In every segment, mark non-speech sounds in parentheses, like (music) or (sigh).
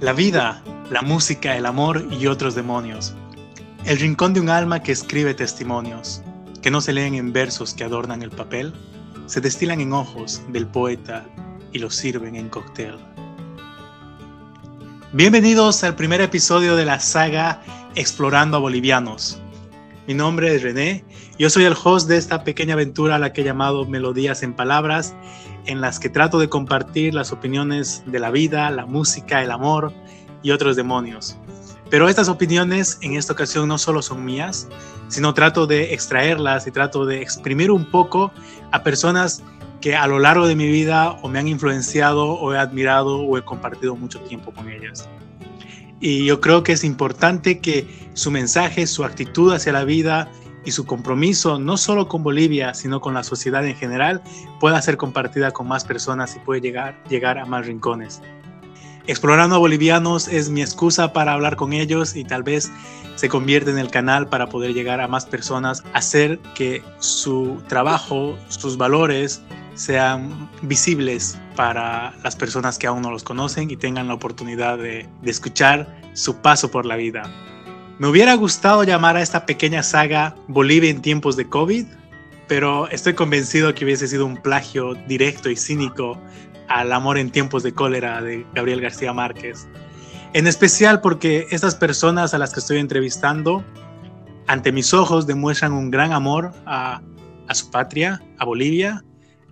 La vida, la música, el amor y otros demonios. El rincón de un alma que escribe testimonios, que no se leen en versos que adornan el papel, se destilan en ojos del poeta y los sirven en cóctel. Bienvenidos al primer episodio de la saga Explorando a Bolivianos. Mi nombre es René, yo soy el host de esta pequeña aventura a la que he llamado Melodías en Palabras en las que trato de compartir las opiniones de la vida, la música, el amor y otros demonios. Pero estas opiniones en esta ocasión no solo son mías, sino trato de extraerlas y trato de exprimir un poco a personas que a lo largo de mi vida o me han influenciado o he admirado o he compartido mucho tiempo con ellas. Y yo creo que es importante que su mensaje, su actitud hacia la vida y su compromiso no solo con Bolivia, sino con la sociedad en general, pueda ser compartida con más personas y puede llegar, llegar a más rincones. Explorando a Bolivianos es mi excusa para hablar con ellos y tal vez se convierte en el canal para poder llegar a más personas, hacer que su trabajo, sus valores sean visibles para las personas que aún no los conocen y tengan la oportunidad de, escuchar su paso por la vida. Me hubiera gustado llamar a esta pequeña saga Bolivia en tiempos de COVID, pero estoy convencido que hubiese sido un plagio directo y cínico al amor en tiempos de cólera de Gabriel García Márquez. En especial porque estas personas a las que estoy entrevistando, ante mis ojos, demuestran un gran amor a su patria, a Bolivia,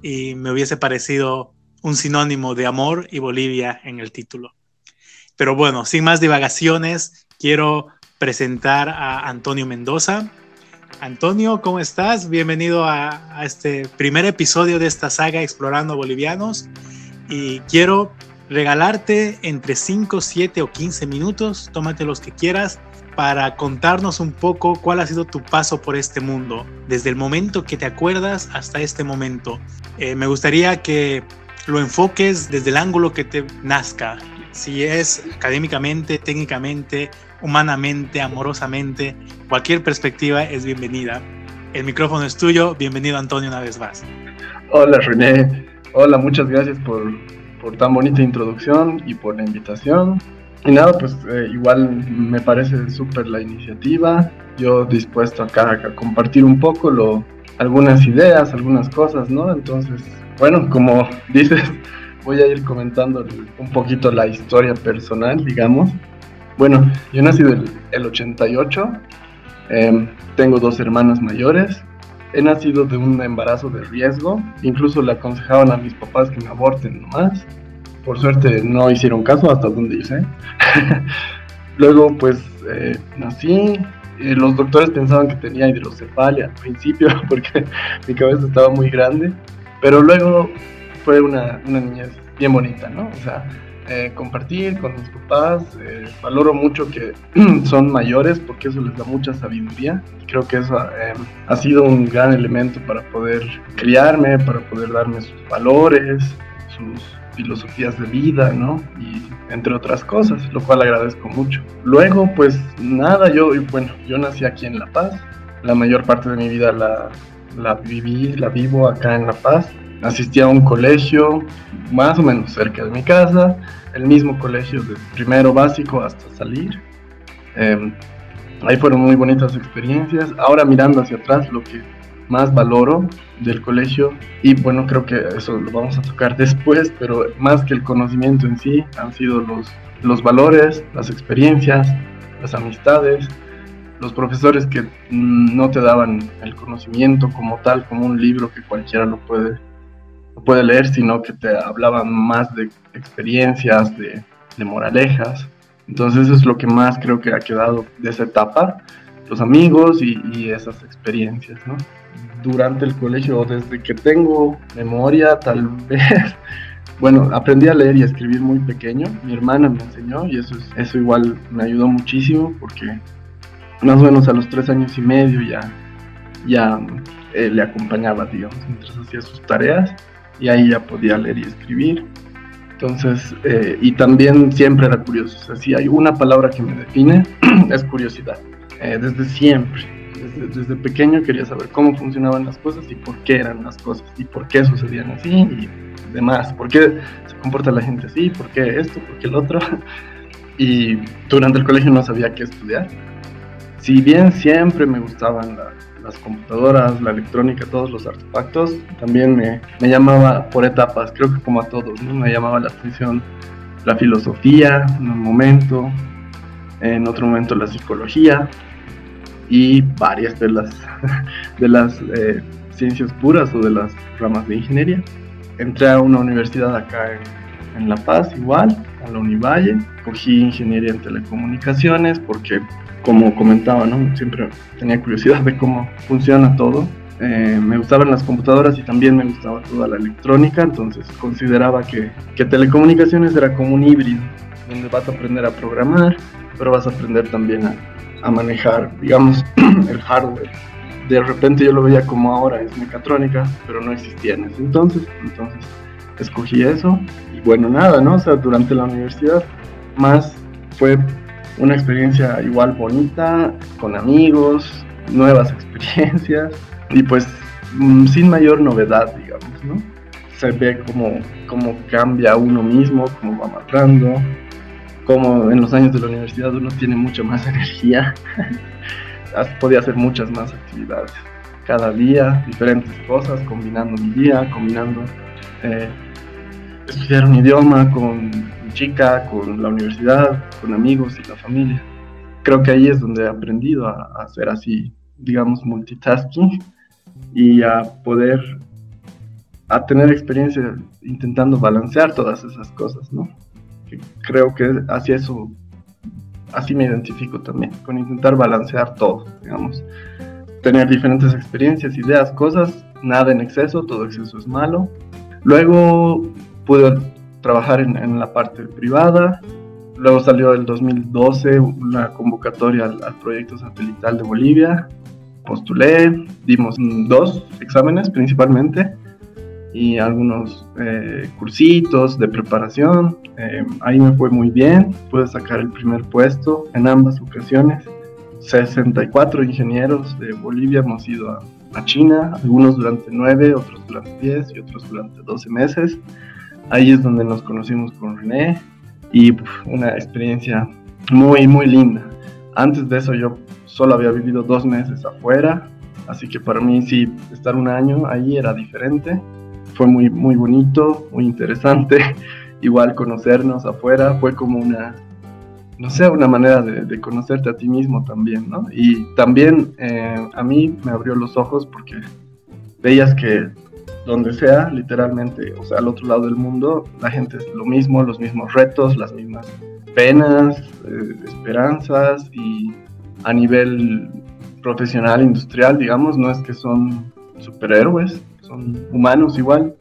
y me hubiese parecido un sinónimo de amor y Bolivia en el título. Pero bueno, sin más divagaciones, quiero presentar a Antonio Mendoza. Antonio, ¿cómo estás? Bienvenido a, este primer episodio de esta saga Explorando Bolivianos. Y quiero regalarte entre 5, 7 o 15 minutos, tómate los que quieras, para contarnos un poco cuál ha sido tu paso por este mundo, desde el momento que te acuerdas hasta este momento. Eh, me gustaría que lo enfoques desde el ángulo que te nazca, si es académicamente, técnicamente, humanamente, amorosamente, cualquier perspectiva es bienvenida. El micrófono es tuyo, bienvenido Antonio una vez más. Hola René, hola, muchas gracias por, por tan bonita introducción y por la invitación. Y nada, pues eh, igual me parece súper la iniciativa, yo dispuesto acá a compartir un poco lo, algunas ideas, algunas cosas, ¿no? Entonces, bueno, como (laughs) dices, voy a ir comentando un poquito la historia personal, digamos. Bueno, yo nací del el 88, em, tengo dos hermanas mayores, he nacido de un embarazo de riesgo, incluso le aconsejaban a mis papás que me aborten nomás. Por suerte no hicieron caso hasta donde yo. (laughs) Luego pues eh, nací, los doctores pensaban que tenía hidrocefalia al principio (laughs) porque mi cabeza estaba muy grande, pero luego fue una, una niñez bien bonita, ¿no? O sea, eh, compartir con mis papás. Eh, valoro mucho que (clears throat) son mayores porque eso les da mucha sabiduría. Creo que eso eh, ha sido un gran elemento para poder criarme, para poder darme sus valores, sus filosofías de vida, ¿no? Y entre otras cosas, lo cual agradezco mucho. Luego, pues nada, yo, bueno, yo nací aquí en La Paz. La mayor parte de mi vida la, la viví, la vivo acá en La Paz asistía a un colegio más o menos cerca de mi casa, el mismo colegio de primero básico hasta salir. Em, ahí fueron muy bonitas experiencias. Ahora mirando hacia atrás, lo que más valoro del colegio, y bueno, creo que eso lo vamos a tocar (laughs) después, pero más que el conocimiento en sí, han sido los, los valores, las experiencias, las amistades, los profesores que no te daban el conocimiento como tal, como un libro que cualquiera lo puede puede leer, sino que te hablaban más de experiencias, de, moralejas. Entonces eso es lo que más creo que ha quedado de esa etapa, los amigos y, esas experiencias, ¿no? Durante el colegio, desde que tengo memoria, tal (laughs) vez, bueno, aprendí a leer y a escribir muy pequeño, mi hermana me enseñó y eso, eso igual me ayudó muchísimo porque más o menos a los tres años y medio ya, ya eh, le acompañaba, digamos, mientras hacía sus tareas y ahí ya podía leer y escribir. Entonces, eh, y también siempre era curioso. O sea, si hay una palabra que me define, (clears throat) es curiosidad. Eh, desde siempre, desde, pequeño quería saber cómo funcionaban las cosas y por qué eran las cosas y por qué sucedían así y demás. ¿Por qué se comporta la gente así? ¿Por qué esto? ¿Por qué el otro? (laughs) y durante el colegio no sabía qué estudiar. Si bien siempre me gustaban las computadoras, la electrónica, todos los artefactos, también me, me, llamaba por etapas, creo que como a todos, ¿no? me llamaba la atención la filosofía en un momento, en otro momento la psicología y varias de las, (laughs) de las eh, ciencias puras o de las ramas de ingeniería. Entré a una universidad acá en, en La Paz igual, a la Univalle, cogí ingeniería en telecomunicaciones porque como comentaba, ¿no? siempre tenía curiosidad de cómo funciona todo. Eh, me gustaban las computadoras y también me gustaba toda la electrónica, entonces consideraba que, que telecomunicaciones era como un híbrido, donde vas a aprender a programar, pero vas a aprender también a, a manejar, digamos, (clears throat) el hardware. De repente yo lo veía como ahora es mecatrónica, pero no existía en ese entonces, entonces escogí eso y bueno, nada, ¿no? O sea, durante la universidad más fue una experiencia igual bonita, con amigos, nuevas (laughs) experiencias y pues mm, sin mayor novedad, digamos, ¿no? Se ve cómo, cómo cambia uno mismo, cómo va matando, cómo en los años de la universidad uno tiene mucha más (laughs) energía, podía hacer muchas más actividades cada día, diferentes cosas, combinando mi día, combinando eh, estudiar un idioma con chica, con la universidad, con amigos y la familia. Creo que ahí es donde he aprendido a, hacer así, digamos, multitasking y a poder, a tener experiencia intentando balancear todas esas cosas, ¿no? Creo que hacia eso, así me identifico también, con intentar balancear todo, digamos. Tener diferentes experiencias, ideas, cosas, nada en exceso, todo exceso es malo. Luego pude trabajar en, la parte privada. Luego salió el 2012 una convocatoria al, proyecto satelital de Bolivia. Postulé, dimos dos exámenes principalmente y algunos eh, cursitos de preparación. Eh, ahí me fue muy bien, pude sacar el primer puesto en ambas ocasiones. 64 ingenieros de Bolivia hemos ido a, a China, algunos durante 9, otros durante 10 y otros durante 12 meses. Ahí es donde nos conocimos con René y una experiencia muy, muy linda. Antes de eso yo solo había vivido dos meses afuera, así que para mí sí, estar un año ahí era diferente. Fue muy, muy bonito, muy interesante. (laughs) Igual conocernos afuera fue como una, no sé, una manera de, conocerte a ti mismo también, ¿no? Y también eh, a mí me abrió los ojos porque veías que donde sea, literalmente, o sea, al otro lado del mundo, la gente es lo mismo, los mismos retos, las mismas penas, eh, esperanzas y a nivel profesional, industrial, digamos, no es que son superhéroes, humanos igual,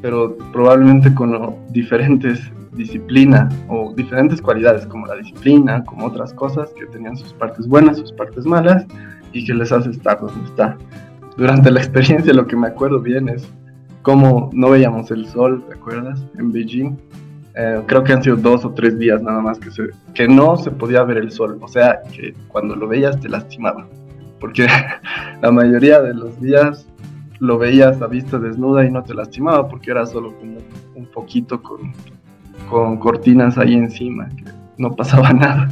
pero probablemente con diferentes disciplinas o diferentes cualidades como la disciplina, como otras cosas que tenían sus partes buenas, sus partes malas y que les hace estar donde está durante la experiencia lo que me acuerdo bien es cómo no veíamos el sol, ¿te acuerdas? En Beijing. Eh, creo que han sido dos o tres días nada más que, se, que no se podía ver el sol. O sea, que cuando lo veías te lastimaba. Porque (laughs) la mayoría de los días lo veías a vista desnuda y no te lastimaba porque era solo como un poquito con, con cortinas ahí encima, que no pasaba (laughs) nada.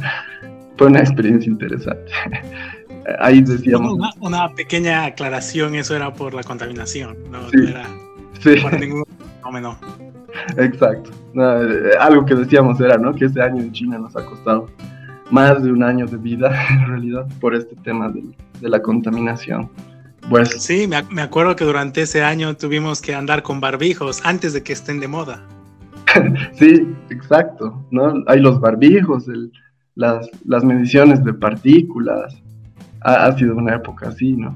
Fue una experiencia interesante. (laughs) ahí decíamos. Una, pequeña aclaración, eso era por la contaminación, no, era por ningún fenómeno. Exacto. Eh, algo que decíamos era, ¿no? Que este año en China nos ha costado más de un año de vida, (laughs) en realidad, por este tema de, de la contaminación. Pues, sí, me, me, acuerdo que durante ese año tuvimos que andar con barbijos antes de que estén de moda. (laughs) sí, exacto, ¿no? Hay los barbijos, el, las, las mediciones de partículas, ha, sido una época así, ¿no?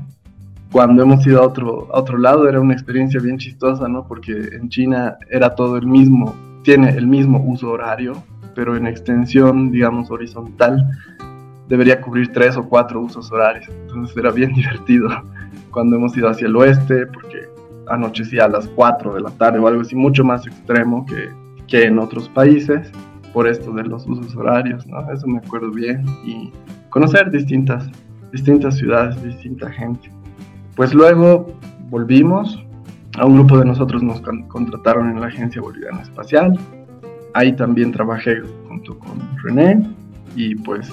Cuando hemos ido a otro, a otro lado era una experiencia bien chistosa, ¿no? Porque en China era todo el mismo, tiene el mismo uso horario, pero en extensión, digamos, horizontal, debería cubrir tres o cuatro usos horarios. Entonces era bien (laughs) divertido cuando hemos ido hacia el oeste, porque anochecía a las 4 de la tarde o algo así, mucho más extremo que, que en otros países, por esto de los usos horarios, ¿no? Eso me acuerdo bien. Y conocer distintas distintas ciudades, distinta gente. Pues luego volvimos, a un grupo de nosotros nos contrataron en la Agencia Boliviana Espacial, ahí también trabajé junto con René y pues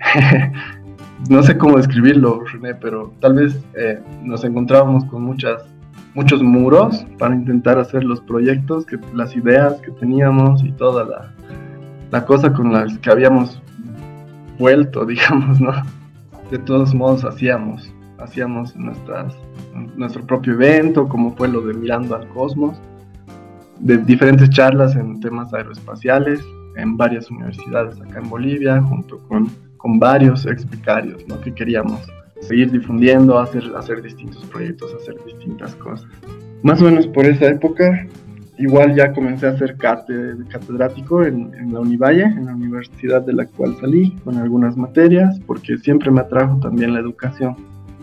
(laughs) no sé cómo describirlo, René, pero tal vez eh, nos encontrábamos con muchas, muchos muros para intentar hacer los proyectos, que, las ideas que teníamos y toda la, la cosa con las que habíamos vuelto, (laughs) digamos, ¿no? De todos modos hacíamos, hacíamos nuestro propio evento, como fue lo de Mirando al Cosmos, de diferentes charlas en temas aeroespaciales en varias universidades acá en Bolivia, junto con, con varios explicarios, ¿no? que queríamos seguir difundiendo, hacer, hacer distintos proyectos, hacer distintas cosas. Más o menos por esa época, igual ya comencé a ser catedrático en, en, la Univalle, en la universidad de la cual salí, con algunas materias, porque siempre me atrajo también la educación.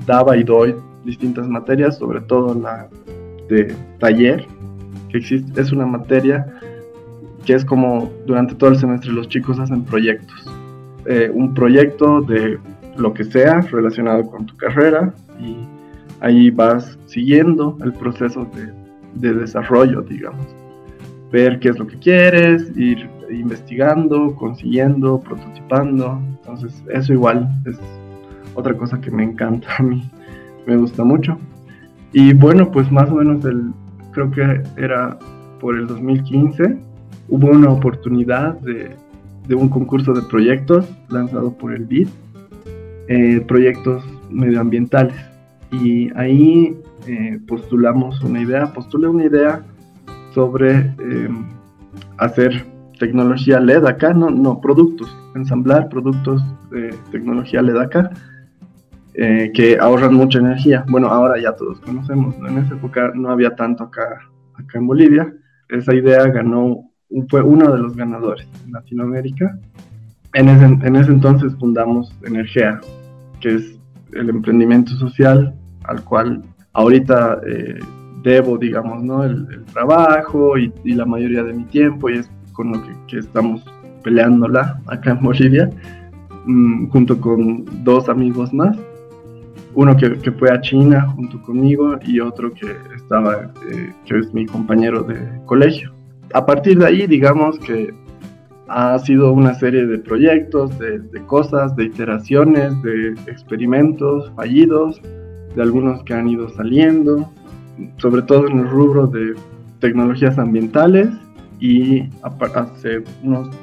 Daba y doy distintas materias, sobre todo la de taller, que existe, es una materia que es como durante todo el semestre los chicos hacen proyectos. Eh, un proyecto de lo que sea relacionado con tu carrera y ahí vas siguiendo el proceso de, de desarrollo, digamos. Ver qué es lo que quieres, ir investigando, consiguiendo, prototipando. Entonces eso igual es otra cosa que me encanta a mí, me gusta mucho. Y bueno, pues más o menos el, creo que era por el 2015, hubo una oportunidad de, de un concurso de proyectos lanzado por el BID, eh, proyectos medioambientales. Y ahí eh, postulamos una idea, postulé una idea sobre em, hacer tecnología LED acá, no, no, productos, ensamblar productos de tecnología LED acá, eh, que ahorran mucha energía. Bueno, ahora ya todos conocemos, en esa época no había tanto acá, acá en Bolivia. Esa idea ganó fue uno de los ganadores en Latinoamérica. En ese, en ese entonces fundamos Energea, que es el emprendimiento social al cual ahorita eh, debo, digamos, ¿no? El, trabajo y, la mayoría de mi tiempo y es con lo que, estamos peleándola acá en Bolivia, mmm, junto con dos amigos más. Uno que, que, fue a China junto conmigo y otro que estaba, eh, que es mi compañero de colegio a partir de ahí, digamos que ha sido una serie de proyectos, de, cosas, de iteraciones, de experimentos fallidos, de algunos que han ido saliendo, sobre todo en el rubro de tecnologías ambientales y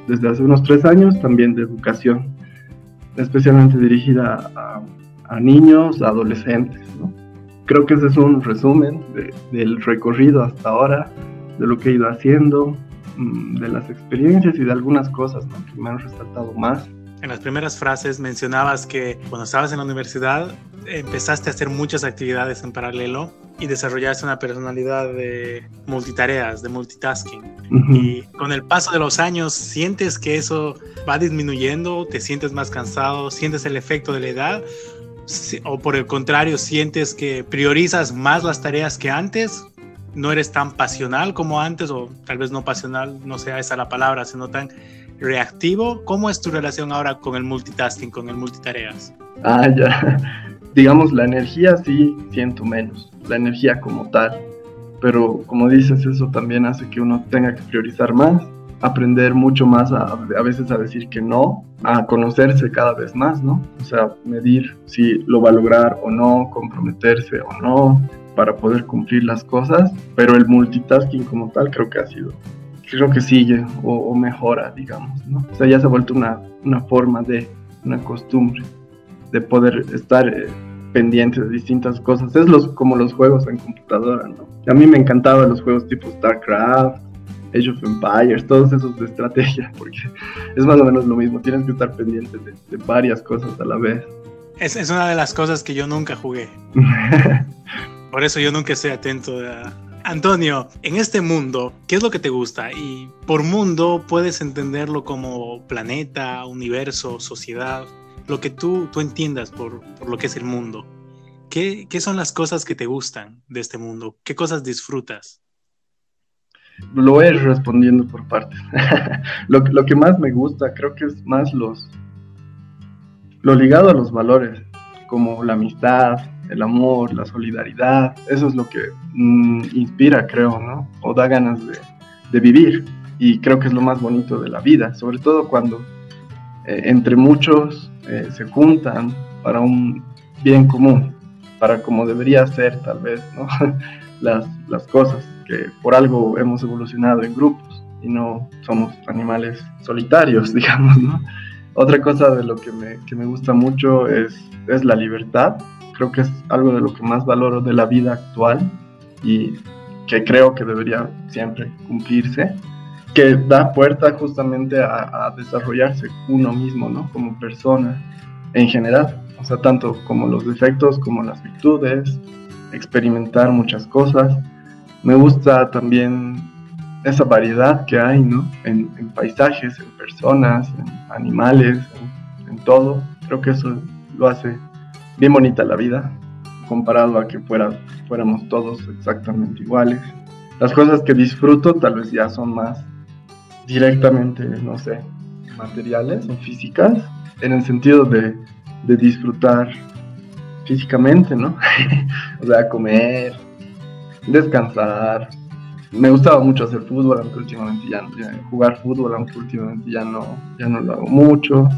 desde hace unos tres años también de educación, especialmente dirigida a, niños, a adolescentes. Creo que ese es un resumen del recorrido hasta ahora de lo que he ido haciendo, mm, de las experiencias y de algunas cosas que me han resaltado más. En las primeras frases mencionabas que cuando estabas en la universidad empezaste a hacer muchas actividades en paralelo y desarrollaste una personalidad de multitareas, de multitasking. Y con el paso de los años, ¿sientes que eso va disminuyendo? ¿Te sientes más cansado? ¿Sientes el efecto de la edad? ¿O por el contrario, sientes que priorizas más las tareas que antes? No eres tan pasional como antes, o tal vez no pasional, no sea esa la palabra, sino tan reactivo. ¿Cómo es tu relación ahora con el multitasking, con el multitareas? Ah, ya. Digamos, la energía sí siento menos, la energía como tal. Pero como dices, eso también hace que uno tenga que priorizar más, aprender mucho más a, a veces a decir que no, a conocerse cada vez más, ¿no? O sea, medir si lo va a lograr o no, comprometerse o no, para poder cumplir las cosas, pero el multitasking como tal creo que ha sido, creo que sigue o, mejora, digamos, ¿no? O sea, ya se ha vuelto una, una forma de, una costumbre de poder estar eh, pendiente de distintas cosas. Es los, como los juegos en computadora, ¿no? A mí me encantaban los juegos tipo StarCraft, Age of Empires, todos esos de estrategia, (laughs) porque es más o menos lo mismo, tienes que estar pendiente de, de varias cosas a la vez. Es, es, una de las cosas que yo nunca jugué. (laughs) Por eso yo nunca estoy atento a... Antonio, en este mundo, ¿qué es lo que te gusta? Y por mundo puedes entenderlo como planeta, universo, sociedad, lo que tú, tú entiendas por, por lo que es el mundo. ¿Qué, ¿Qué son las cosas que te gustan de este mundo? ¿Qué cosas disfrutas? Lo voy a ir respondiendo por partes. (laughs) lo, lo, que más me gusta creo que es más los lo ligado a los valores, como la amistad, el amor, la solidaridad, eso es lo que mm, inspira, creo, ¿no? O da ganas de, vivir. Y creo que es lo más bonito de la vida, sobre todo cuando eh, entre muchos eh, se juntan para un bien común, para como debería ser tal vez, ¿no? (laughs) las, cosas, que por algo hemos evolucionado en grupos y no somos animales solitarios, (laughs) digamos, ¿no? Otra cosa de lo que me, gusta mucho es la libertad. Creo que es algo de lo que más valoro de la vida actual y que creo que debería siempre cumplirse, que da puerta justamente a, a desarrollarse uno mismo, ¿no? Como persona en general, o sea, tanto como los defectos como las virtudes, experimentar muchas cosas. Me gusta también esa variedad que hay, ¿no? En, paisajes, en personas, en animales, en, todo. Creo que eso lo hace bien bonita la vida, comparado a que fuéramos todos exactamente iguales. Las cosas que disfruto tal vez ya son más directamente, no sé, materiales o físicas, en el sentido de, disfrutar físicamente, ¿no? (laughs) o sea, comer, descansar, me gustaba mucho hacer fútbol, aunque últimamente ya, jugar fútbol, aunque últimamente ya no, ya no lo hago mucho.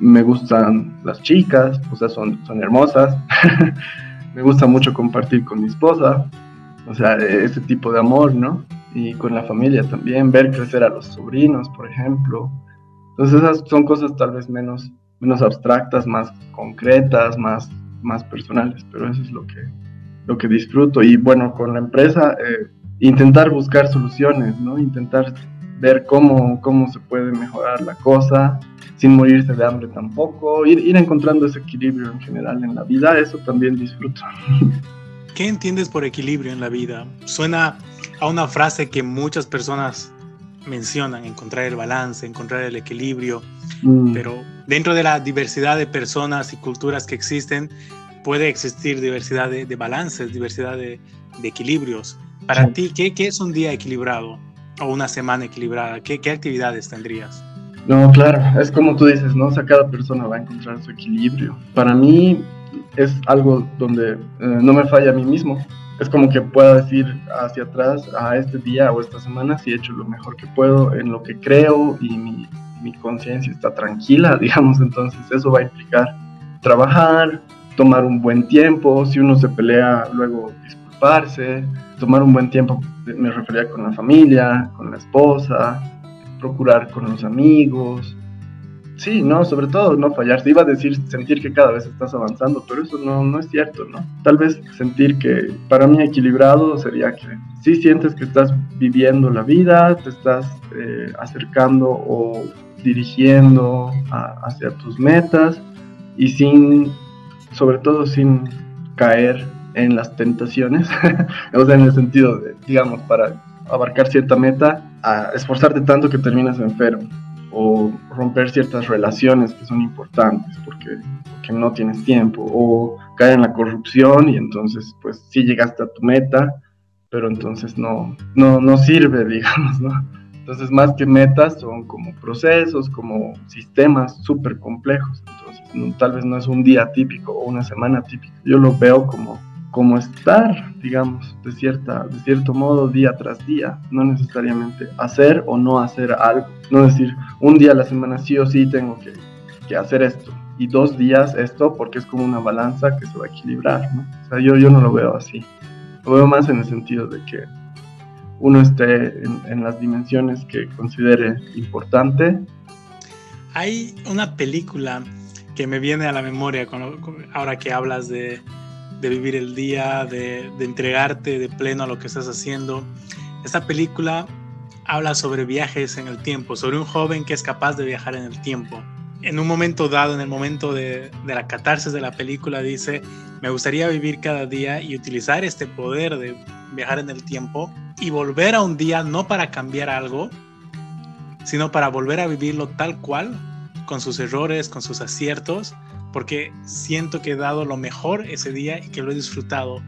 Me gustan las chicas, o sea, son, son hermosas. (laughs) me gusta mucho compartir con mi esposa, o sea, ese tipo de amor, ¿no? Y con la familia también, ver crecer a los sobrinos, por ejemplo. Entonces esas son cosas tal vez menos, menos abstractas, más concretas, más, más personales, pero eso es lo que, lo que disfruto. Y bueno, con la empresa... Eh, intentar buscar soluciones, ¿no? Intentar ver cómo, cómo se puede mejorar la cosa sin morirse de hambre tampoco, ir, ir encontrando ese equilibrio en general en la vida, eso también disfruto. (laughs) ¿Qué entiendes por equilibrio en la vida? Suena a una frase que muchas personas mencionan, encontrar el balance, encontrar el equilibrio, mm. pero dentro de la diversidad de personas y culturas que existen, puede existir diversidad de, balances, diversidad de, de equilibrios. Para ti, ¿qué, ¿qué, es un día equilibrado o una semana equilibrada? ¿Qué, ¿Qué, actividades tendrías? No, claro, es como tú dices, ¿no? O sea, cada persona va a encontrar su equilibrio. Para mí es algo donde eh, no me falla a mí mismo. Es como que pueda decir hacia atrás, a este día o esta semana, si he hecho lo mejor que puedo en lo que creo y mi, mi conciencia está tranquila, (laughs) digamos. Entonces, eso va a implicar trabajar, tomar un buen tiempo. Si uno se pelea, luego disculparse tomar un buen tiempo, me refería con la familia, con la esposa, procurar con los amigos. Sí, no, sobre todo no fallar. Iba a decir sentir que cada vez estás avanzando, pero eso no, no es cierto, ¿no? Tal vez sentir que para mí equilibrado sería que sí sientes que estás viviendo la vida, te estás eh, acercando o dirigiendo hacia tus metas y sin, sobre todo sin caer en las tentaciones, (laughs) o sea, en el sentido de, digamos, para abarcar cierta meta, a esforzarte tanto que terminas enfermo, o romper ciertas relaciones que son importantes porque, porque no tienes tiempo, o caer en la corrupción y entonces, pues sí llegaste a tu meta, pero entonces no, no, no sirve, (laughs) digamos, ¿no? Entonces, más que metas, son como procesos, como sistemas súper complejos. Entonces, tal vez no es un día típico o una semana típica. Yo lo veo como como estar, digamos, de, cierta, de cierto modo día tras día, no necesariamente hacer o no hacer algo, no decir un día a la semana sí o sí tengo que, que hacer esto y dos días esto porque es como una balanza que se va a equilibrar, ¿no? O sea, yo, yo no lo veo así, lo veo más en el sentido de que uno esté en, en las dimensiones que considere importante. Hay una película que me viene a la memoria ahora que hablas de, de vivir el día, de, entregarte de pleno a lo que estás haciendo. Esta película habla sobre viajes en el tiempo, sobre un joven que es capaz de viajar en el tiempo. En un momento dado, en el momento de, de la catarsis de la película, dice, me gustaría vivir cada día y utilizar este poder de viajar en el tiempo y volver a un día no para cambiar algo, sino para volver a vivirlo tal cual, con sus errores, con sus aciertos, porque siento que he dado lo mejor ese día y que lo he disfrutado.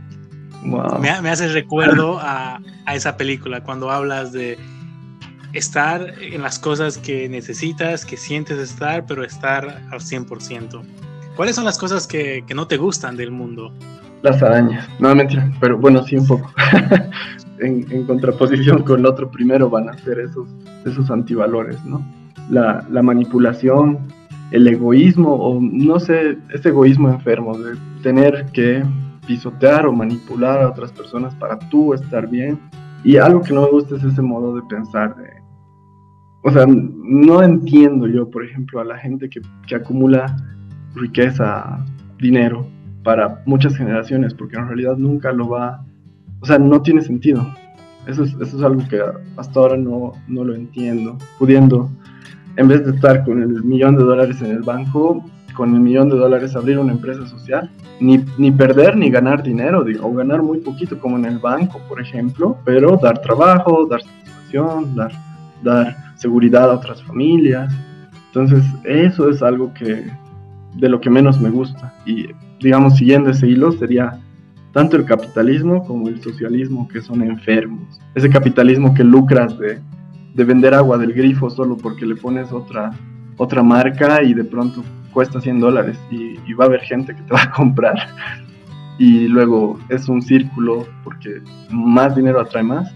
Me, hace recuerdo a, esa película cuando hablas de estar en las cosas que necesitas, que sientes estar, pero estar al 100%. ¿Cuáles son las cosas que, no te gustan del mundo? Las arañas, no mentira, pero bueno, sí un poco. (laughs) en, contraposición con el otro primero van a ser esos, esos antivalores, ¿no? La, la manipulación, el egoísmo o no sé, ese egoísmo enfermo de tener que pisotear o manipular a otras personas para tú estar bien. Y algo que no me gusta es ese modo de pensar o sea, no entiendo yo, por ejemplo, a la gente que, que acumula riqueza, dinero para muchas generaciones, porque en realidad nunca lo va, o sea, no tiene sentido. Eso es, eso es algo que hasta ahora no, no lo entiendo. Pudiendo, en vez de estar con el millón de dólares en el banco, con el millón de dólares abrir una empresa social, ni, ni perder ni ganar dinero, o ganar muy poquito como en el banco, por ejemplo, pero dar trabajo, dar satisfacción, dar, dar seguridad a otras familias. Entonces, eso es algo que de lo que menos me gusta. Y digamos, siguiendo ese hilo, sería tanto el capitalismo como el socialismo que son enfermos. Ese capitalismo que lucras de, de vender agua del grifo solo porque le pones otra, otra marca y de pronto cuesta 100 dólares y, va a haber gente que te va a comprar. Y luego es un círculo porque más dinero atrae más.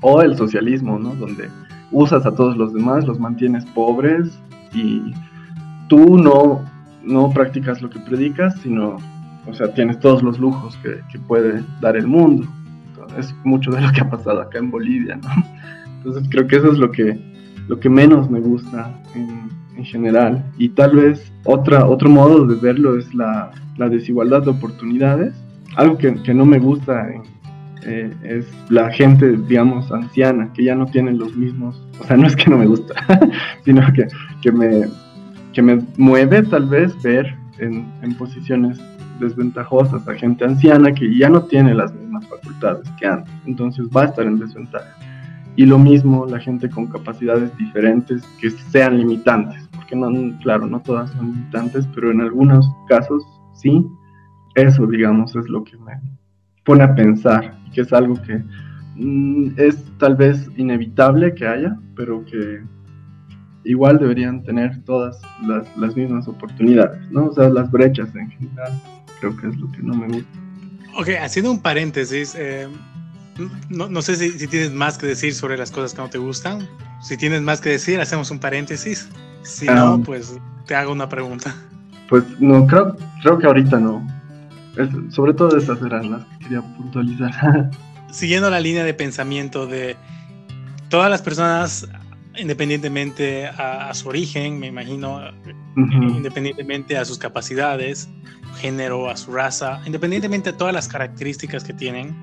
O el socialismo, ¿no? Donde usas a todos los demás, los mantienes pobres y tú no, no practicas lo que predicas, sino o sea, tienes todos los lujos que, que puede dar el mundo. es mucho de lo que ha pasado acá en Bolivia, ¿no? Entonces creo que eso es lo que, lo que menos me gusta en, en general. Y tal vez otra, otro modo de verlo es la, la desigualdad de oportunidades. Algo que, que no me gusta eh, es la gente, digamos, anciana, que ya no tienen los mismos, o sea, no es que no me gusta, (laughs) sino que, que, me, que me mueve tal vez ver en, en posiciones desventajosas a gente anciana que ya no tiene las mismas facultades que antes, entonces va a estar en desventaja. Y lo mismo la gente con capacidades diferentes que sean limitantes, porque no, claro, no todas son limitantes, pero en algunos casos sí. Eso, digamos, es lo que me pone a pensar, que es algo que mmm, es tal vez inevitable que haya, pero que igual deberían tener todas las, las mismas oportunidades, ¿no? O sea, las brechas en general creo que es lo que no me gusta. Ok, haciendo un paréntesis, eh, no, no, sé si, si, tienes más que decir sobre las cosas que no te gustan. Si tienes más que decir, hacemos un paréntesis. Si um, no, pues te hago una pregunta. Pues no, creo, creo que ahorita no. Es, sobre todo estas eran las que quería puntualizar. (laughs) Siguiendo la línea de pensamiento de todas las personas, independientemente a, a su origen, me imagino, uh -huh. independientemente a sus capacidades, género, a su raza, independientemente de todas las características que tienen,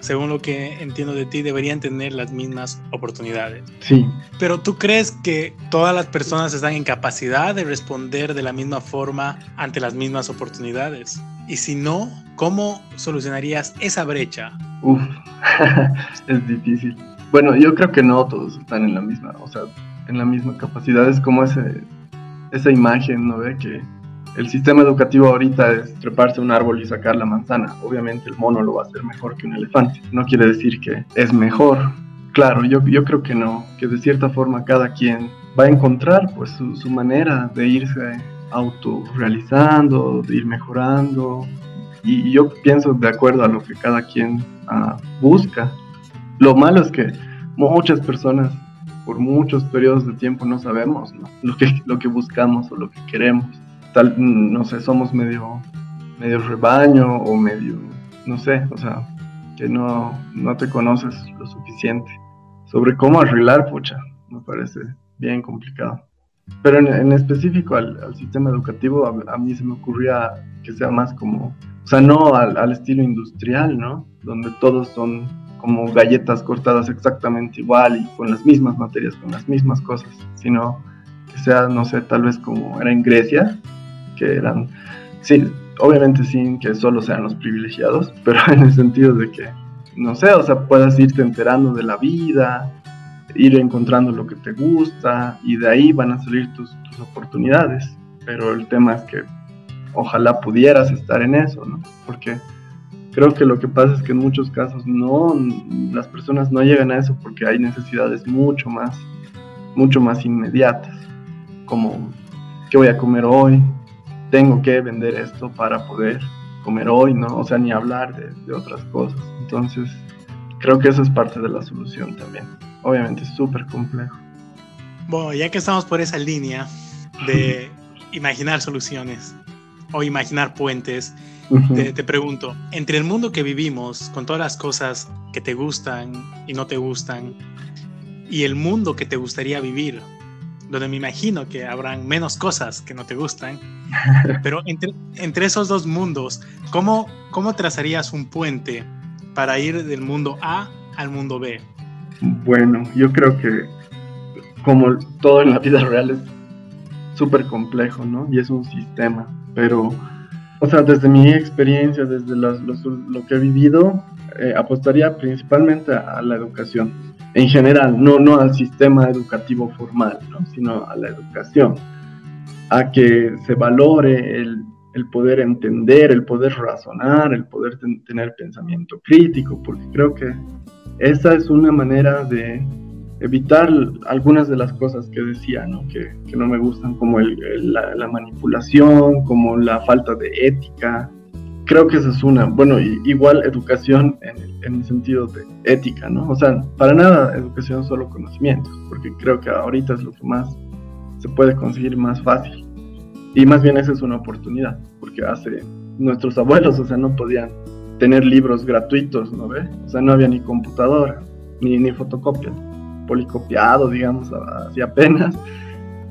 según lo que entiendo de ti, deberían tener las mismas oportunidades. Sí. Pero tú crees que todas las personas están en capacidad de responder de la misma forma ante las mismas oportunidades. Y si no, ¿cómo solucionarías esa brecha? Uf, (laughs) es difícil. Bueno, yo creo que no todos están en la misma, o sea, en la misma capacidad. Es como ese, esa imagen, ¿no ve? Que el sistema educativo ahorita es treparse un árbol y sacar la manzana. Obviamente el mono lo va a hacer mejor que un elefante. No quiere decir que es mejor. Claro, yo, yo creo que no, que de cierta forma cada quien va a encontrar pues su, su manera de irse autorrealizando, de ir mejorando. Y yo pienso de acuerdo a lo que cada quien uh, busca. Lo malo es que muchas personas por muchos periodos de tiempo no sabemos. Lo, que, lo que buscamos o lo que queremos tal, no sé, somos medio, medio rebaño o medio, no sé, o sea, que no, no te conoces lo suficiente. Sobre cómo arreglar, pucha, me parece bien complicado. Pero en, en específico al, sistema educativo, a, a, mí se me ocurría que sea más como, o sea, no al, al estilo industrial, ¿no? Donde todos son como galletas cortadas exactamente igual y con las mismas materias, con las mismas cosas, sino que sea, no sé, tal vez como era en Grecia, que eran, sí, obviamente sin que solo sean los privilegiados, (laughs) pero en el sentido de que, no sé, o sea, puedas irte enterando de la vida, ir encontrando lo que te gusta y de ahí van a salir tus, tus oportunidades. Pero el tema es que ojalá pudieras estar en eso, ¿no? Porque creo que lo que pasa es que en muchos casos no, las personas no llegan a eso porque hay necesidades mucho más, mucho más inmediatas, como qué voy a comer hoy, tengo que vender esto para poder comer hoy, ¿no? O sea, ni hablar de, de otras cosas. Entonces, creo que eso es parte de la solución también. Obviamente es súper complejo. Bueno, ya que estamos por esa línea de (laughs) imaginar soluciones o imaginar puentes. te, te, pregunto, entre el mundo que vivimos, con todas las cosas que te gustan y no te gustan, y el mundo que te gustaría vivir, donde me imagino que habrán menos cosas que no te gustan, (laughs) pero entre, entre esos dos mundos, ¿cómo, ¿cómo trazarías un puente para ir del mundo A al mundo B? Bueno, yo creo que como todo en la vida real es súper complejo, ¿no? Y es un sistema, pero, o sea, desde mi experiencia, desde lo que he vivido, eh, apostaría principalmente a la educación en general, no, no al sistema educativo formal, sino a la educación, a que se valore el, poder entender, el poder razonar, el poder tener pensamiento crítico, porque creo que esa es una manera de evitar algunas de las cosas que decía, Que, no me gustan, como la manipulación, como la falta de ética, creo que esa es una. Bueno, igual educación en el, sentido de ética, ¿no? O sea, para nada educación solo conocimientos, porque creo que ahorita es lo que más se puede conseguir más fácil. Y más bien esa es una oportunidad, porque hace nuestros abuelos, o sea, no podían tener libros gratuitos, ¿no ve? O sea, no había ni computadora, ni, ni fotocopia, policopiado, digamos, así apenas,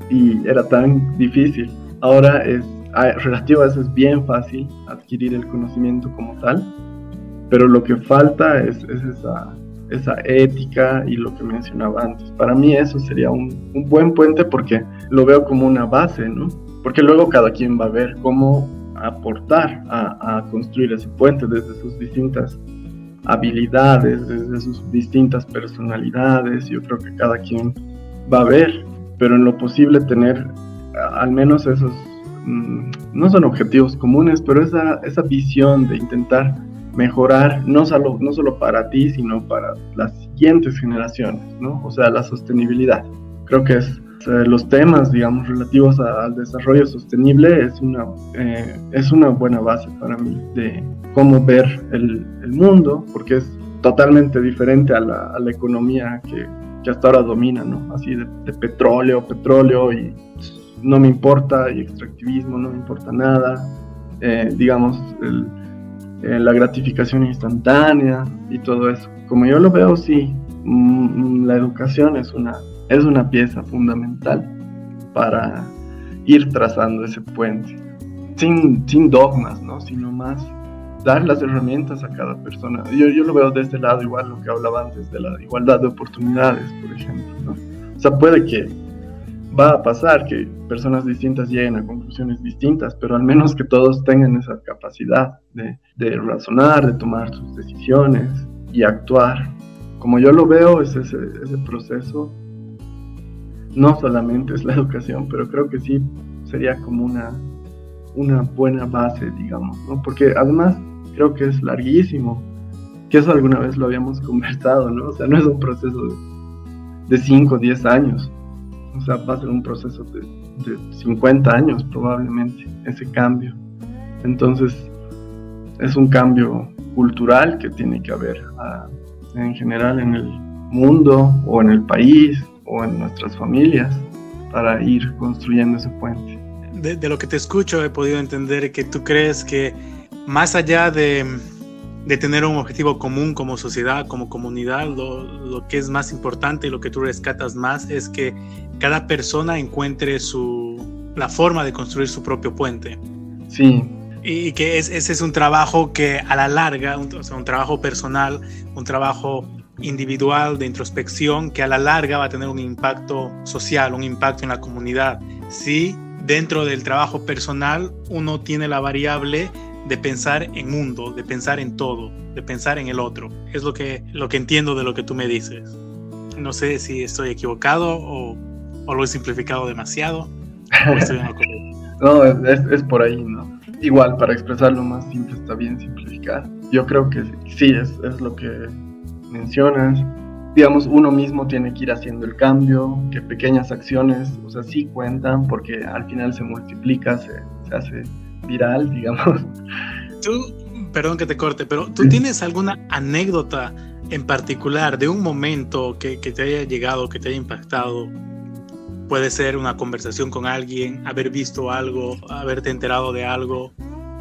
y era tan difícil. Ahora es relativo a eso es bien fácil adquirir el conocimiento como tal, pero lo que falta es, esa, ética y lo que mencionaba antes. Para mí eso sería un, buen puente porque lo veo como una base, ¿no? Porque luego cada quien va a ver cómo aportar a, a construir ese puente desde sus distintas habilidades, desde sus distintas personalidades. Yo creo que cada quien va a ver, pero en lo posible tener al menos esos no son objetivos comunes, pero esa, esa visión de intentar mejorar no solo, no solo para ti, sino para las siguientes generaciones, ¿no? O sea, la sostenibilidad. Creo que es los temas, digamos, relativos al desarrollo sostenible es una, eh, es una buena base para mí de cómo ver el, el mundo, porque es totalmente diferente a la, a la economía que, que, hasta ahora domina, ¿no? Así de, de petróleo, petróleo y no me importa y extractivismo, no me importa nada, eh, digamos, eh, la gratificación instantánea y todo eso. Como yo lo veo, sí, mm, la educación es una, es una pieza fundamental para ir trazando ese puente, sin, sin dogmas, ¿no? sino más dar las herramientas a cada persona. Yo, yo lo veo de este lado, igual lo que hablaba antes de la igualdad de oportunidades, por ejemplo. O sea, puede que va a pasar que personas distintas lleguen a conclusiones distintas, pero al menos que todos tengan esa capacidad de, razonar, de tomar sus decisiones y actuar. Como yo lo veo, es ese, proceso. No solamente es la educación, pero creo que sí sería como una, una buena base, digamos, ¿no? Porque además creo que es larguísimo, que eso alguna vez lo habíamos (laughs) conversado, ¿no? O sea, no es un proceso de 5 o 10 años, o sea, va a ser un proceso de, 50 años probablemente, ese cambio. Entonces, es un cambio cultural que tiene que haber ah, en general en el mundo o en el país o en nuestras familias para ir construyendo ese puente. de, lo que te escucho he podido entender que tú crees que más allá de de tener un objetivo común como sociedad, como comunidad, lo, que es más importante y lo que tú rescatas más es que cada persona encuentre su, la forma de construir su propio puente. Sí. Y, que ese es un trabajo que a la larga, un, o sea, un trabajo personal, un trabajo individual de introspección, que a la larga va a tener un impacto social, un impacto en la comunidad. Si dentro del trabajo personal uno tiene la variable de pensar en mundo, de pensar en todo, de pensar en el otro. Es lo que, lo que entiendo de lo que tú me dices. No sé si estoy equivocado o, o lo he simplificado demasiado. (laughs) no, es, es, por ahí, ¿no? Igual, para expresarlo más simple está bien simplificar. Yo creo que sí, es, es lo que mencionas. Digamos, uno mismo tiene que ir haciendo el cambio, que pequeñas acciones, o sea, sí cuentan porque al final se multiplica, se, se hace viral, (laughs) digamos. Tú, perdón que te corte, pero ¿tú tienes alguna anécdota en particular de un momento que, te haya llegado, que te haya impactado, Puede ser una conversación con alguien, haber visto algo, haberte enterado de algo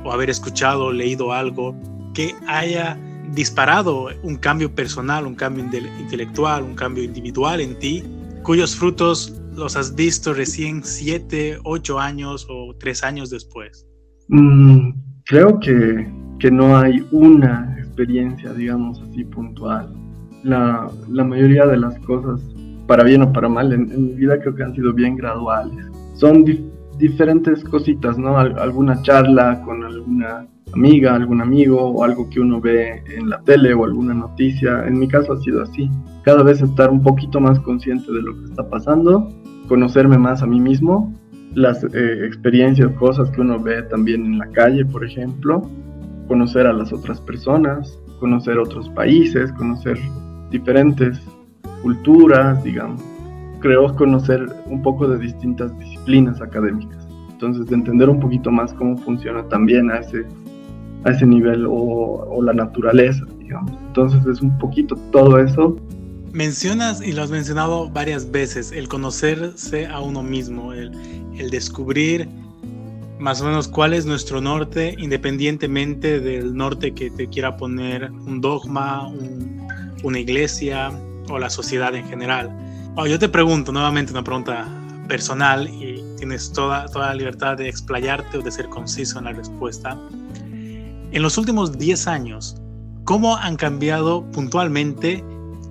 o haber escuchado leído algo que haya disparado un cambio personal, un cambio intelectual, un cambio individual en ti, cuyos frutos los has visto recién siete, ocho años o tres años después? Mm, creo que, que, no hay una experiencia, digamos así, puntual. La, la mayoría de las cosas, para bien o para mal, en, mi vida creo que han sido bien graduales. Son diferentes cositas, ¿no? alguna charla con alguna amiga, algún amigo o algo que uno ve en la tele o alguna noticia. En mi caso ha sido así. Cada vez estar un poquito más consciente de lo que está pasando, conocerme más a mí mismo, las eh, experiencias, cosas que uno ve también en la calle, por ejemplo, conocer a las otras personas, conocer otros países, conocer diferentes culturas, digamos. Creo conocer un poco de distintas disciplinas académicas. Entonces, de entender un poquito más cómo funciona también a ese a ese nivel o, la naturaleza, digamos. Entonces es un poquito todo eso. Mencionas y lo has mencionado varias veces, el conocerse a uno mismo, el, el descubrir más o menos cuál es nuestro norte, independientemente del norte que te quiera poner un dogma, una iglesia o la sociedad en general. Oh, yo te pregunto nuevamente una pregunta personal y tienes toda, toda la libertad de explayarte o de ser conciso en la respuesta. En los últimos 10 años, ¿cómo han cambiado puntualmente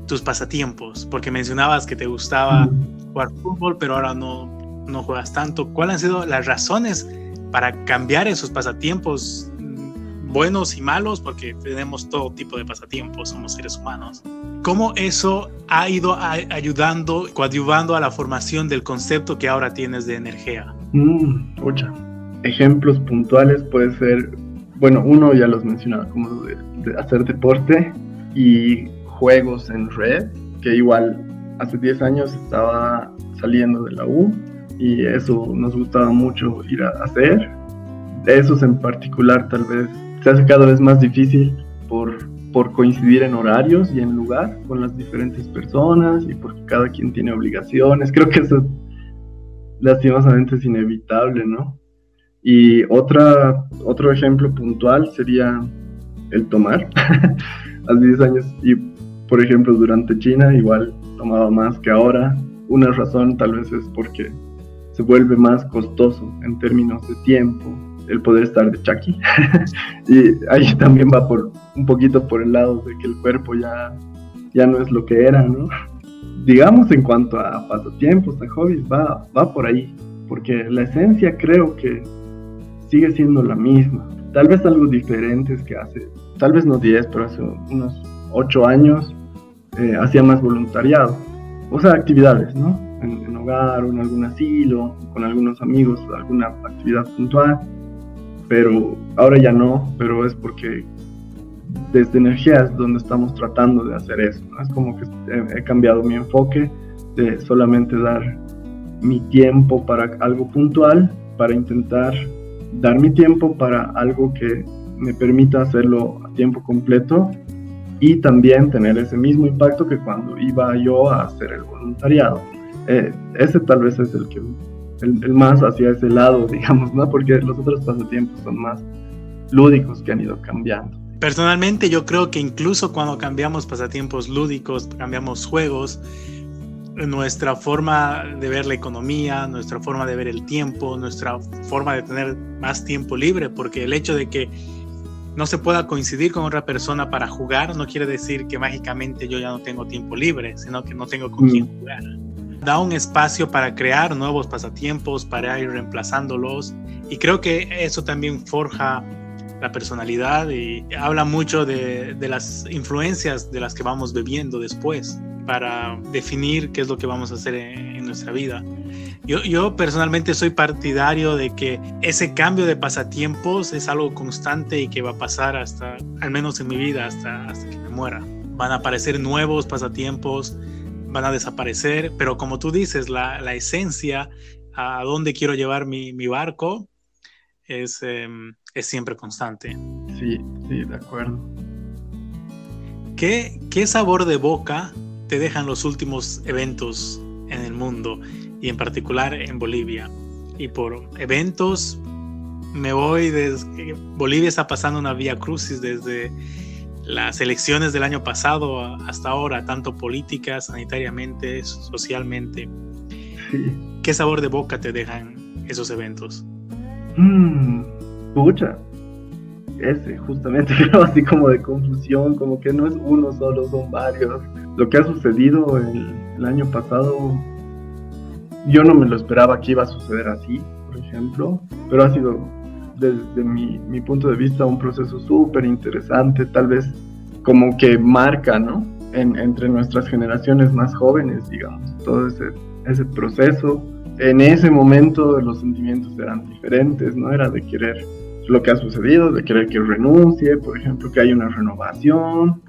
tus pasatiempos? Porque mencionabas que te gustaba jugar fútbol, pero ahora no, no juegas tanto. ¿Cuáles han sido las razones para cambiar esos pasatiempos buenos y malos? Porque tenemos todo tipo de pasatiempos, somos seres humanos. ¿Cómo eso ha ido ayudando, coadyuvando a la formación del concepto que ahora tienes de energía? Mm, Ejemplos puntuales puede ser bueno, uno ya los mencionaba, como de, hacer deporte y juegos en red, que igual hace 10 años estaba saliendo de la U y eso nos gustaba mucho ir a hacer. Esos en particular tal vez se hace cada vez más difícil por, por coincidir en horarios y en lugar con las diferentes personas y porque cada quien tiene obligaciones. Creo que eso lastimosamente es inevitable, ¿no? Y otra, otro ejemplo puntual sería el tomar. (laughs) Hace 10 años, y por ejemplo, durante China igual tomaba más que ahora. Una razón tal vez es porque se vuelve más costoso en términos de tiempo el poder estar de chaki. (laughs) y ahí también va por un poquito por el lado de que el cuerpo ya, ya no es lo que era, ¿no? Digamos en cuanto a pasatiempos, a hobbies, va, va por ahí. Porque la esencia creo que sigue siendo la misma. Tal vez algo diferente es que hace, tal vez no 10, pero hace unos 8 años eh, hacía más voluntariado. O sea, actividades, ¿no? En, en, hogar o en algún asilo, con algunos amigos, alguna actividad puntual. Pero ahora ya no, pero es porque desde energía es donde estamos tratando de hacer eso. Es como que he, he cambiado mi enfoque de solamente dar mi tiempo para algo puntual, para intentar dar mi tiempo para algo que me permita hacerlo a tiempo completo y también tener ese mismo impacto que cuando iba yo a hacer el voluntariado. Eh, ese tal vez es el que el, más hacia ese lado, (laughs) digamos, ¿no? Porque los otros pasatiempos son más lúdicos que han ido cambiando. Personalmente yo creo que incluso cuando cambiamos pasatiempos lúdicos, cambiamos juegos, nuestra forma de ver la economía, nuestra forma de ver el tiempo, nuestra forma de tener más tiempo libre, porque el hecho de que no se pueda coincidir con otra persona para jugar no quiere decir que mágicamente yo ya no tengo tiempo libre, sino que no tengo con quién mm. jugar. Da un espacio para crear nuevos pasatiempos, para ir reemplazándolos y creo que eso también forja la personalidad y habla mucho de, de las influencias de las que vamos bebiendo después para definir qué es lo que vamos a hacer en, nuestra vida. Yo, yo, personalmente soy partidario de que ese cambio de pasatiempos es algo constante y que va a pasar hasta, al menos en mi vida, hasta, hasta que me muera. Van a aparecer nuevos pasatiempos, van a desaparecer, pero como tú dices, la, la esencia, a dónde quiero llevar mi, mi barco, es, em, es siempre constante. Sí, sí, de acuerdo. ¿Qué, qué sabor de boca te dejan los últimos eventos en el mundo? y en particular en Bolivia. Y por eventos me voy desde Bolivia está pasando una vía crucis desde las elecciones del año pasado hasta ahora, tanto política, sanitariamente, socialmente. ¿Qué sabor de boca te dejan esos eventos? Mmm, pucha. Ese, justamente, (laughs) creo así como de confusión, como que no es uno solo, son varios. Lo que ha sucedido el, el año pasado, yo no me lo esperaba que iba a suceder así, por ejemplo, pero ha sido desde mi, mi punto de vista un proceso súper interesante, tal vez como que marca, ¿no? En, entre nuestras generaciones más jóvenes, digamos, todo ese, ese proceso. En ese momento los sentimientos eran diferentes, ¿no? Era de querer lo que ha sucedido, de querer que renuncie, por ejemplo, que haya una renovación.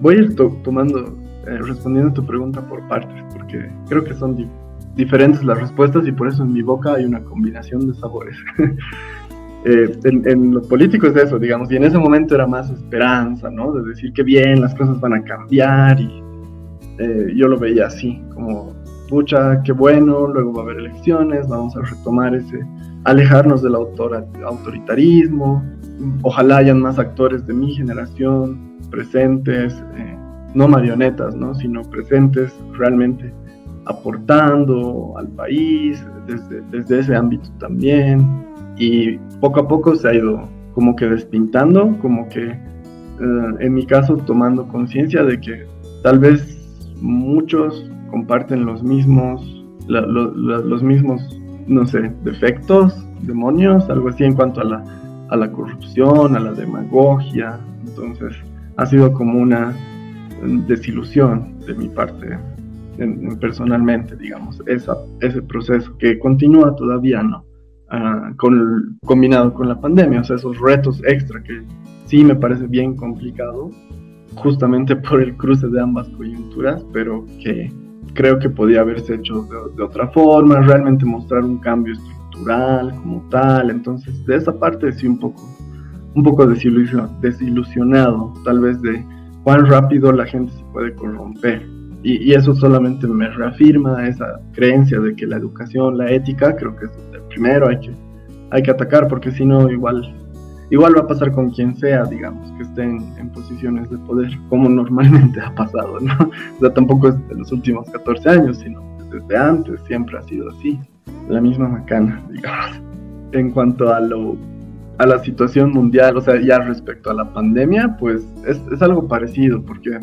Voy a ir tomando, eh, respondiendo a tu pregunta por partes, porque creo que son diferentes las respuestas y por eso en mi boca hay una combinación de sabores. (laughs) Eh, en, los políticos es eso, digamos, y en ese momento era más esperanza, ¿no? De decir que bien, las cosas van a cambiar y eh, yo lo veía así, como, pucha, qué bueno, luego va a haber elecciones, vamos a retomar ese, alejarnos del autoritarismo, ojalá hayan más actores de mi generación presentes, eh, no marionetas, ¿no? Sino presentes realmente aportando al país desde, desde ese ámbito también y poco a poco se ha ido como que despintando, como que eh, en mi caso tomando conciencia de que tal vez muchos comparten los mismos, los mismos, no sé, defectos, demonios, algo así en cuanto a la, a la corrupción, a la demagogia. Entonces ha sido como una desilusión de mi parte personalmente, digamos, esa, ese proceso que continúa todavía, ¿no? Ah, combinado con la pandemia, o sea, esos retos extra que sí me parece bien complicado, justamente por el cruce de ambas coyunturas, pero que creo que podía haberse hecho de, otra forma, realmente mostrar un cambio estructural como tal, entonces de esa parte sí un poco, un poco desilusionado, tal vez de cuán rápido la gente se puede corromper. Y, y, eso solamente me reafirma esa creencia de que la educación, la ética, creo que es primero hay que, hay que atacar, porque si no, igual, igual va a pasar con quien sea, digamos, que estén en posiciones de poder, como normalmente (laughs) ha pasado, ¿no? O sea, tampoco es de los últimos 14 años, sino desde antes, siempre ha sido así, la misma macana, (laughs) digamos. En cuanto a lo a la situación mundial, o sea, ya respecto a la pandemia, pues es, es algo parecido, porque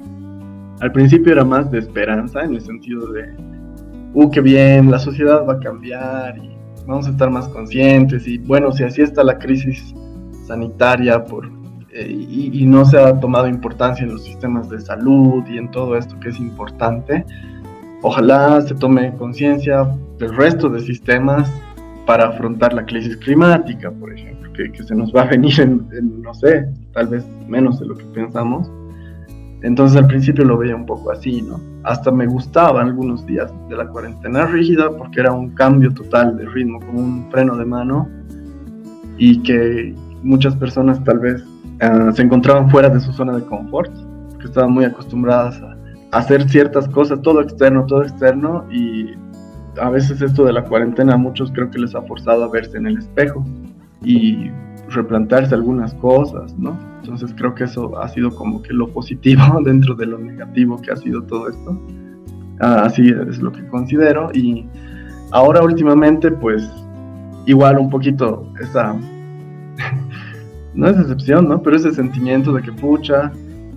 al principio era más de esperanza, en el sentido de, uh, qué bien, la sociedad va a cambiar y vamos a estar más conscientes y bueno, si así está la crisis sanitaria por, eh, y, no se ha tomado importancia en los sistemas de salud y en todo esto que es importante, ojalá se tome conciencia del resto de sistemas para afrontar la crisis climática, por ejemplo, que, que se nos va a venir en, no sé, tal vez menos de lo que pensamos. Entonces al principio lo veía un poco así, ¿no? Hasta me gustaban algunos días de la cuarentena rígida porque era un cambio total de ritmo, como un freno de mano y que muchas personas tal vez eh, se encontraban fuera de su zona de confort, que estaban muy acostumbradas a, hacer ciertas cosas, todo externo, todo externo y a veces esto de la cuarentena a muchos creo que les ha forzado a verse en el espejo y replantearse algunas cosas, ¿no? Entonces creo que eso ha sido como que lo positivo (laughs) dentro de lo negativo que ha sido todo esto. Ah, así es lo que considero. Y ahora últimamente, pues igual un poquito esa, (laughs) no es excepción, ¿no? Pero ese sentimiento de que pucha,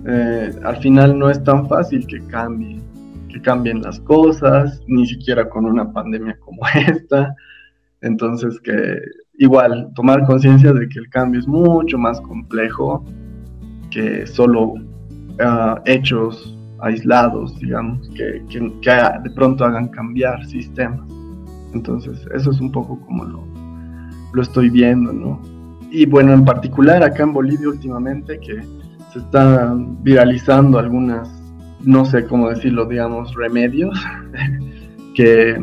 eh, al final no es tan fácil que cambie, que cambien las cosas, ni siquiera con una pandemia como (laughs) esta. Entonces que igual tomar conciencia de que el cambio es mucho más complejo que solo ah, hechos aislados, digamos, que, que, de pronto hagan cambiar sistemas. Entonces, eso es un poco como lo, lo estoy viendo, ¿no? Y bueno, en particular acá en Bolivia últimamente que se están viralizando algunas, no sé cómo decirlo, digamos, remedios (laughs) que,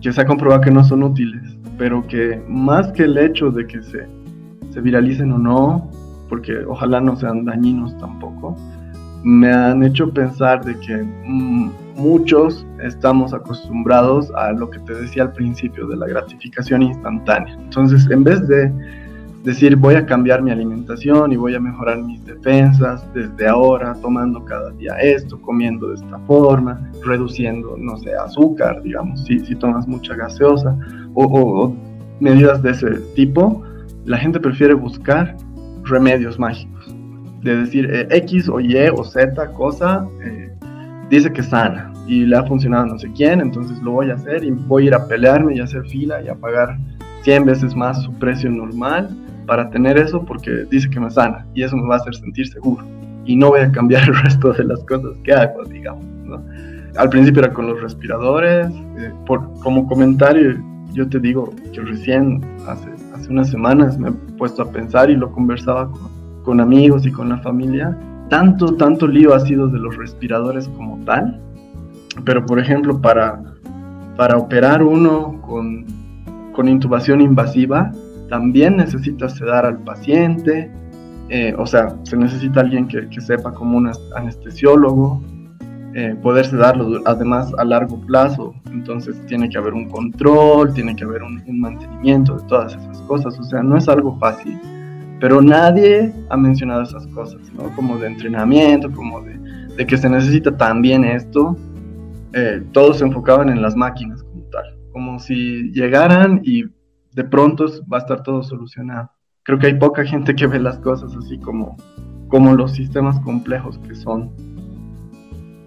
que se ha comprobado que no son útiles pero que más que el hecho de que se, se viralicen o no, porque ojalá no sean dañinos tampoco, me han hecho pensar de que mm, muchos estamos acostumbrados a lo que te decía al principio de la gratificación instantánea. Entonces, en vez de decir voy a cambiar mi alimentación y voy a mejorar mis defensas desde ahora, tomando cada día esto, comiendo de esta forma, reduciendo, no sé, azúcar, digamos, si, si tomas mucha gaseosa o, medidas de ese tipo, la gente prefiere buscar remedios mágicos. De decir eh, X o Y o Z cosa eh, dice que sana y le ha funcionado a no sé quién, entonces lo voy a hacer y voy a ir a pelearme y a hacer fila y a pagar 100 veces más su precio normal para tener eso porque dice que me sana y eso me va a hacer sentir seguro y no voy a cambiar (laughs) el resto de las cosas que hago, digamos. Al principio era con los respiradores, eh, por, como comentario yo te digo que recién hace, unas semanas me he puesto a pensar y lo conversaba con, con amigos y con la familia. Tanto, tanto lío ha sido de los respiradores como tal, pero por ejemplo para, para operar uno con, con intubación invasiva, también necesita sedar al paciente, eh, o sea, se necesita alguien que, sepa como un anestesiólogo, eh, poder sedarlo además a largo plazo, entonces tiene que haber un control, tiene que haber un, mantenimiento de todas esas cosas, o sea, no es algo fácil, pero nadie ha mencionado esas cosas, ¿no? Como de entrenamiento, como de, que se necesita también esto, eh, todos se enfocaban en las máquinas como tal, como si llegaran y de pronto va a estar todo solucionado. Creo que hay poca gente que ve las cosas así como, como los sistemas complejos que son.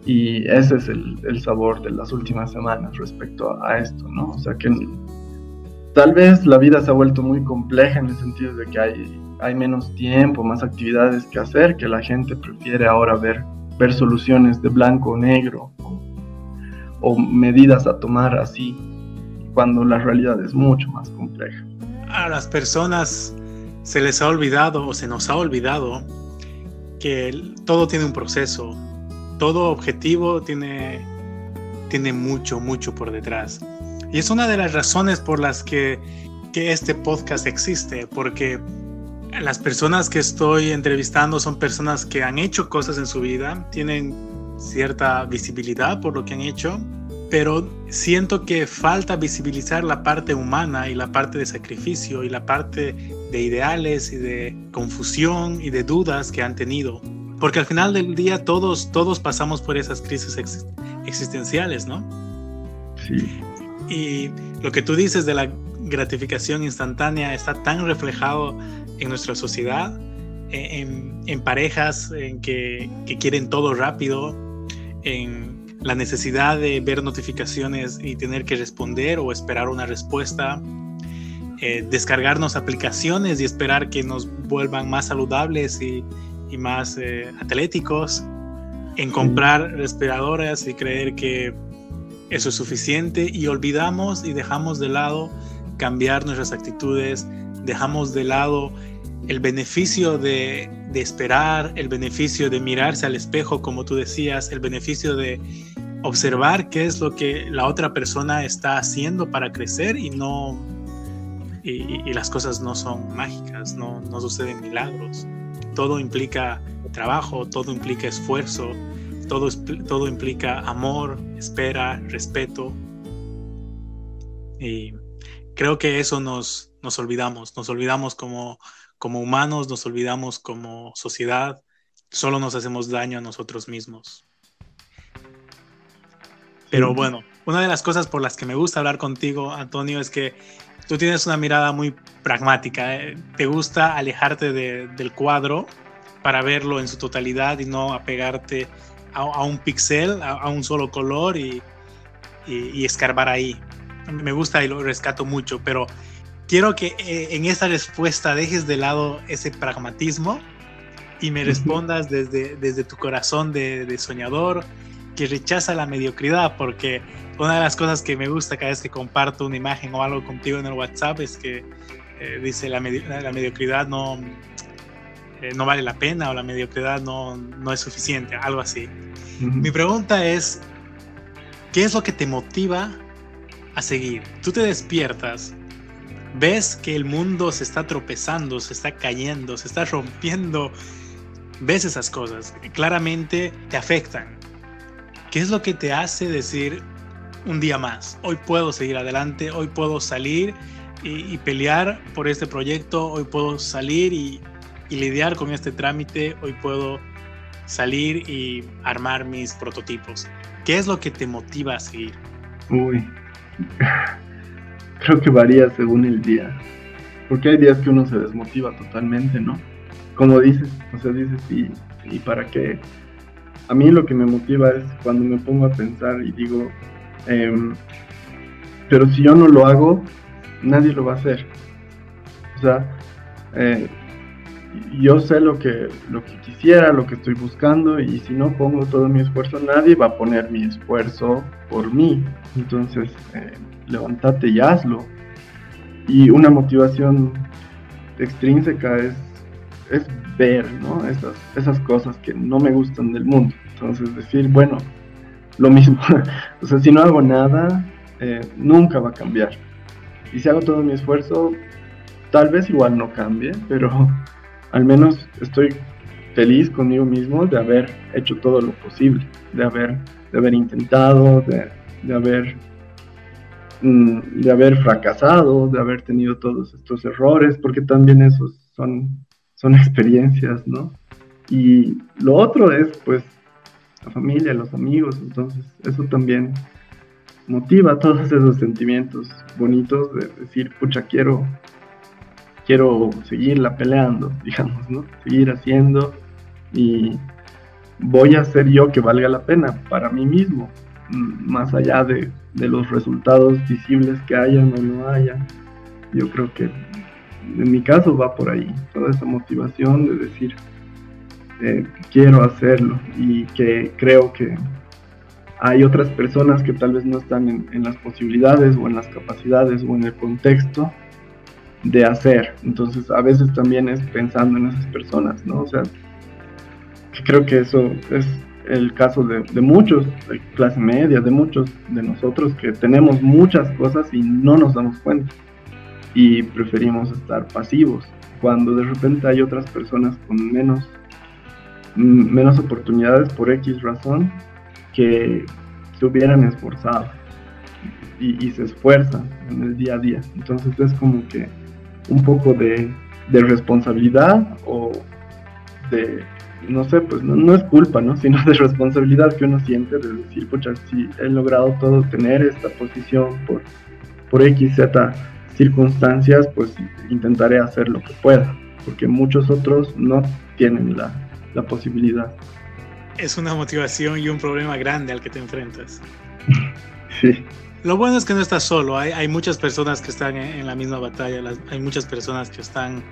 Y ese es el, sabor de las últimas semanas respecto a, esto, ¿no? O sea que tal vez la vida se ha vuelto muy compleja en el sentido de que hay, hay menos tiempo, más actividades que hacer, que la gente prefiere ahora ver, ver soluciones de blanco o negro o medidas a tomar así cuando la realidad es mucho más compleja. A las personas se les ha olvidado o se nos ha olvidado que todo tiene un proceso, todo objetivo tiene, tiene mucho, mucho por detrás. Y es una de las razones por las que, que este podcast existe, porque las personas que estoy entrevistando son personas que han hecho cosas en su vida, tienen cierta visibilidad por lo que han hecho pero siento que falta visibilizar la parte humana y la parte de sacrificio y la parte de ideales y de confusión y de dudas que han tenido. Porque al final del día todos, todos pasamos por esas crisis existenciales, ¿no? Sí. Y lo que tú dices de la gratificación instantánea está tan reflejado en nuestra sociedad, en, en parejas en que, que quieren todo rápido, en la necesidad de ver notificaciones y tener que responder o esperar una respuesta, eh, descargarnos aplicaciones y esperar que nos vuelvan más saludables y, más eh, atléticos, en comprar respiradoras y creer que eso es suficiente y olvidamos y dejamos de lado cambiar nuestras actitudes, dejamos de lado el beneficio de, de, esperar, el beneficio de mirarse al espejo, como tú decías, el beneficio de observar qué es lo que la otra persona está haciendo para crecer y no y, las cosas no son mágicas, no, no suceden milagros. Todo implica trabajo, todo implica esfuerzo, todo, todo implica amor, espera, respeto. Y creo que eso nos, nos olvidamos, nos olvidamos como, como humanos, nos olvidamos como sociedad, solo nos hacemos daño a nosotros mismos. Pero bueno, una de las cosas por las que me gusta hablar contigo, Antonio, es que tú tienes una mirada muy pragmática. ¿eh? Te gusta alejarte del cuadro para verlo en su totalidad y no apegarte a, un pixel, a, un solo color y, escarbar ahí. Me gusta y lo rescato mucho, pero quiero que eh, en esa respuesta dejes de lado ese pragmatismo y me respondas desde, desde tu corazón de soñador, que rechaza la mediocridad, porque una de las cosas que me gusta cada vez que comparto una imagen o algo contigo en el WhatsApp es que eh, dice la, la, mediocridad no, eh, no vale la pena o la mediocridad no, no es suficiente, algo así. Mi pregunta es, ¿qué es lo que te motiva a seguir? Tú te despiertas, ves que el mundo se está tropezando, se está cayendo, se está rompiendo, ves esas cosas, claramente te afectan ¿Qué es lo que te hace decir un día más? Hoy puedo seguir adelante, hoy puedo salir y, pelear por este proyecto, hoy puedo salir y, y lidiar con este trámite, hoy puedo salir y armar mis prototipos. ¿Qué es lo que te motiva a seguir? Uy, creo que varía según el día. Porque hay días que uno se desmotiva totalmente, ¿no? Como dices, o sea, dices, ¿y, ¿y para qué? A mí lo que me motiva es cuando me pongo a pensar y digo, em, pero si yo no lo hago, nadie lo va a hacer. O sea, eh, yo sé lo que, lo que quisiera, lo que estoy buscando y si no pongo todo mi esfuerzo, nadie va a poner mi esfuerzo por mí. Entonces, eh, levántate y hazlo. Y una motivación extrínseca es, es ver ¿no? esas, esas cosas que no me gustan del mundo. Entonces, decir, bueno, lo mismo. (laughs) o sea, si no hago nada, eh, nunca va a cambiar. Y si hago todo mi esfuerzo, tal vez igual no cambie, pero (laughs) al menos estoy feliz conmigo mismo de haber hecho todo lo posible, de haber, de haber intentado, de, de haber mm, de haber fracasado, de haber tenido todos estos errores, porque también esos son, son (laughs) experiencias, ¿no? Y lo otro es, pues, la familia, los amigos, entonces eso también motiva todos esos sentimientos bonitos de decir, pucha, quiero, quiero seguirla peleando, (laughs) digamos, ¿no? Seguir haciendo y voy a hacer yo que valga la pena para mí mismo, más allá de, los resultados visibles que hayan o no hayan. Yo creo que en mi caso va por ahí, toda esa motivación de decir, eh, quiero hacerlo y que creo que hay otras personas que tal vez no están en, las posibilidades o en las capacidades o en el contexto de hacer. Entonces a veces también es pensando en esas personas, ¿no? O sea, creo que eso es el caso de, muchos, de clase media, de muchos de nosotros que tenemos muchas cosas y no nos damos cuenta y preferimos estar pasivos cuando de repente hay otras personas con menos menos oportunidades por X razón que se hubieran esforzado y, se esfuerzan en el día a día entonces es como que un poco de, de responsabilidad o de, no sé, pues no, es culpa, ¿no? (laughs) Sino de responsabilidad que uno siente de decir, pucha, si he logrado todo tener esta posición por, por X, Z circunstancias, pues intentaré hacer lo que pueda, porque muchos otros no tienen la, la posibilidad. Es una motivación y un problema grande al que te enfrentas. (laughs) sí. Lo bueno es que no estás solo, hay, hay muchas personas que están en, la misma batalla, hay muchas personas que están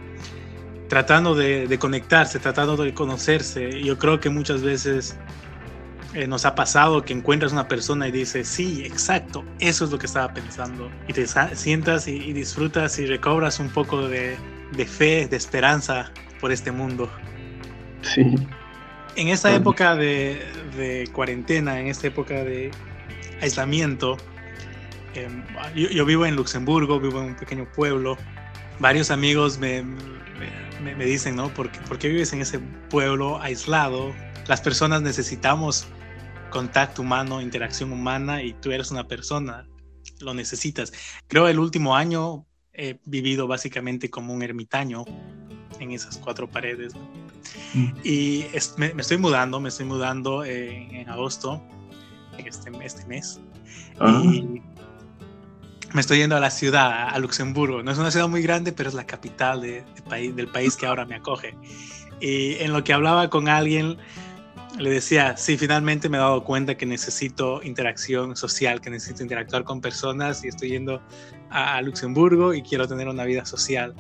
tratando de, de, conectarse, tratando de conocerse. Yo creo que muchas veces eh, nos ha pasado que encuentras una persona y dices, sí, exacto, eso es lo que estaba pensando. Y te sientas y, y disfrutas y recobras un poco de, de, fe, de esperanza por este mundo. Sí. En esta época de, de cuarentena, en esta época de aislamiento, eh, yo, yo, vivo en Luxemburgo, vivo en un pequeño pueblo. Varios amigos me, me, me dicen, ¿no? ¿Por qué, ¿Por qué vives en ese pueblo aislado? Las personas necesitamos contacto humano, interacción humana y tú eres una persona, lo necesitas. Creo el último año he vivido básicamente como un ermitaño en esas cuatro paredes. ¿no? Mm. Y es, me, me, estoy mudando, me estoy mudando en, en agosto, este, este mes. Y me estoy yendo a la ciudad, a Luxemburgo. No es una ciudad muy grande, pero es la capital de, de país, del país que ahora me acoge. Y en lo que hablaba con alguien, le decía, sí, finalmente me he dado cuenta que necesito interacción social, que necesito interactuar con personas y estoy yendo a, a Luxemburgo y quiero tener una vida social.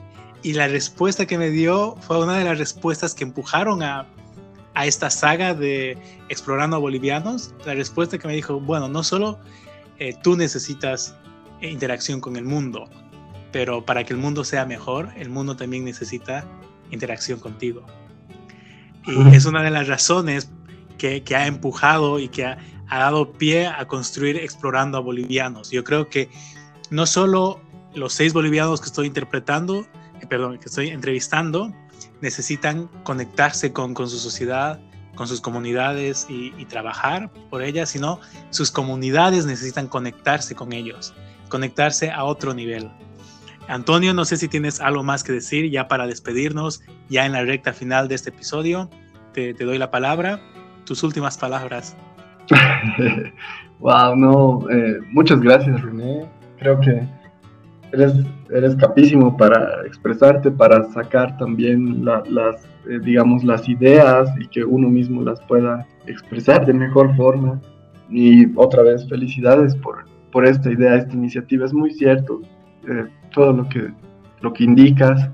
Y la respuesta que me dio fue una de las respuestas que empujaron a, a esta saga de Explorando a Bolivianos. La respuesta que me dijo, bueno, no solo eh, tú necesitas interacción con el mundo, pero para que el mundo sea mejor, el mundo también necesita interacción contigo. Y es una de las razones que, que ha empujado y que ha, ha, dado pie a construir Explorando a Bolivianos. Yo creo que no solo los seis bolivianos que estoy interpretando, perdón, que estoy entrevistando, necesitan conectarse con, con su sociedad, con sus comunidades y, trabajar por ellas, sino sus comunidades necesitan conectarse con ellos, conectarse a otro nivel. Antonio, no sé si tienes algo más que decir ya para despedirnos, ya en la recta final de este episodio. Te, te doy la palabra, tus últimas palabras. (laughs) wow, no, eh, muchas gracias René. Creo que eres, eres capísimo para expresarte, para sacar también las, eh, digamos, las ideas y que uno mismo las pueda expresar de mejor forma. Y otra vez, felicidades por, por esta idea, esta iniciativa. Es muy cierto eh, todo lo que, lo que indicas.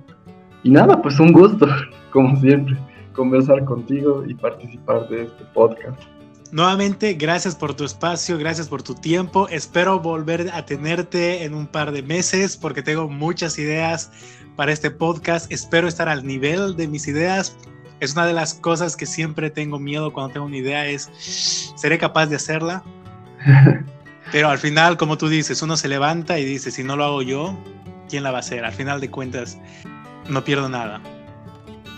Y nada, pues un gusto, (laughs) como siempre, conversar contigo y participar de este podcast. Nuevamente, gracias por tu espacio, gracias por tu tiempo. Espero volver a tenerte en un par de meses porque tengo muchas ideas para este podcast. Espero estar al nivel de mis ideas. Es una de las cosas que siempre tengo miedo cuando tengo una idea es, ¿seré capaz de hacerla? (laughs) Pero al final, como tú dices, uno se levanta y dice, si no lo hago yo, ¿quién la va a hacer? Al final de cuentas, no pierdo nada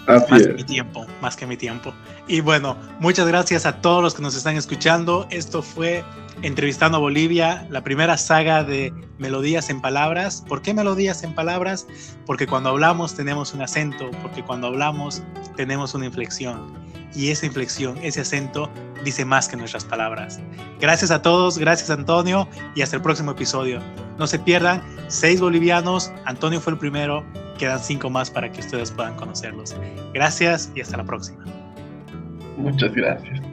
más que mi tiempo, más que mi tiempo. Y bueno, muchas gracias a todos los que nos están escuchando. Esto fue Entrevistando a Bolivia, la primera saga de Melodías en Palabras. ¿Por qué Melodías en Palabras? Porque cuando hablamos tenemos un acento, porque cuando hablamos tenemos una inflexión. Y esa inflexión, ese acento, dice más que nuestras palabras. Gracias a todos, gracias Antonio y hasta el próximo episodio. No se pierdan, seis bolivianos, Antonio fue el primero, quedan cinco más para que ustedes puedan conocerlos. Gracias y hasta la próxima. Muchas gracias.